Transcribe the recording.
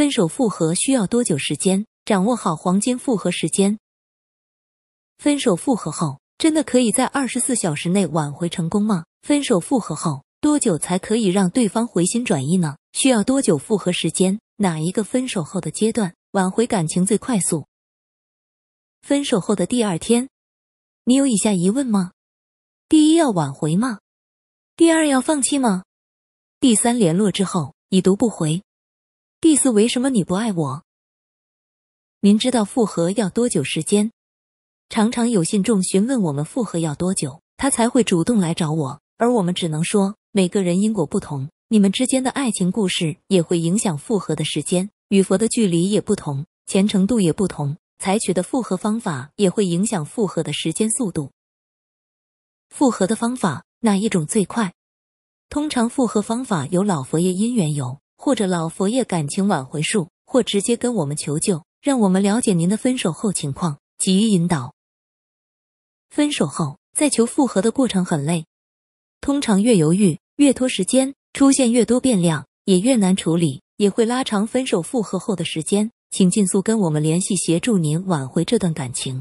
分手复合需要多久时间？掌握好黄金复合时间。分手复合后，真的可以在二十四小时内挽回成功吗？分手复合后多久才可以让对方回心转意呢？需要多久复合时间？哪一个分手后的阶段挽回感情最快速？分手后的第二天，你有以下疑问吗？第一，要挽回吗？第二，要放弃吗？第三，联络之后已读不回。第四，为什么你不爱我？您知道复合要多久时间？常常有信众询问我们复合要多久，他才会主动来找我，而我们只能说，每个人因果不同，你们之间的爱情故事也会影响复合的时间，与佛的距离也不同，虔诚度也不同，采取的复合方法也会影响复合的时间速度。复合的方法哪一种最快？通常复合方法有老佛爷姻缘油，或者老佛爷感情挽回术，或直接跟我们求救。让我们了解您的分手后情况，给予引导。分手后再求复合的过程很累，通常越犹豫越拖时间，出现越多变量也越难处理，也会拉长分手复合后的时间。请尽速跟我们联系，协助您挽回这段感情。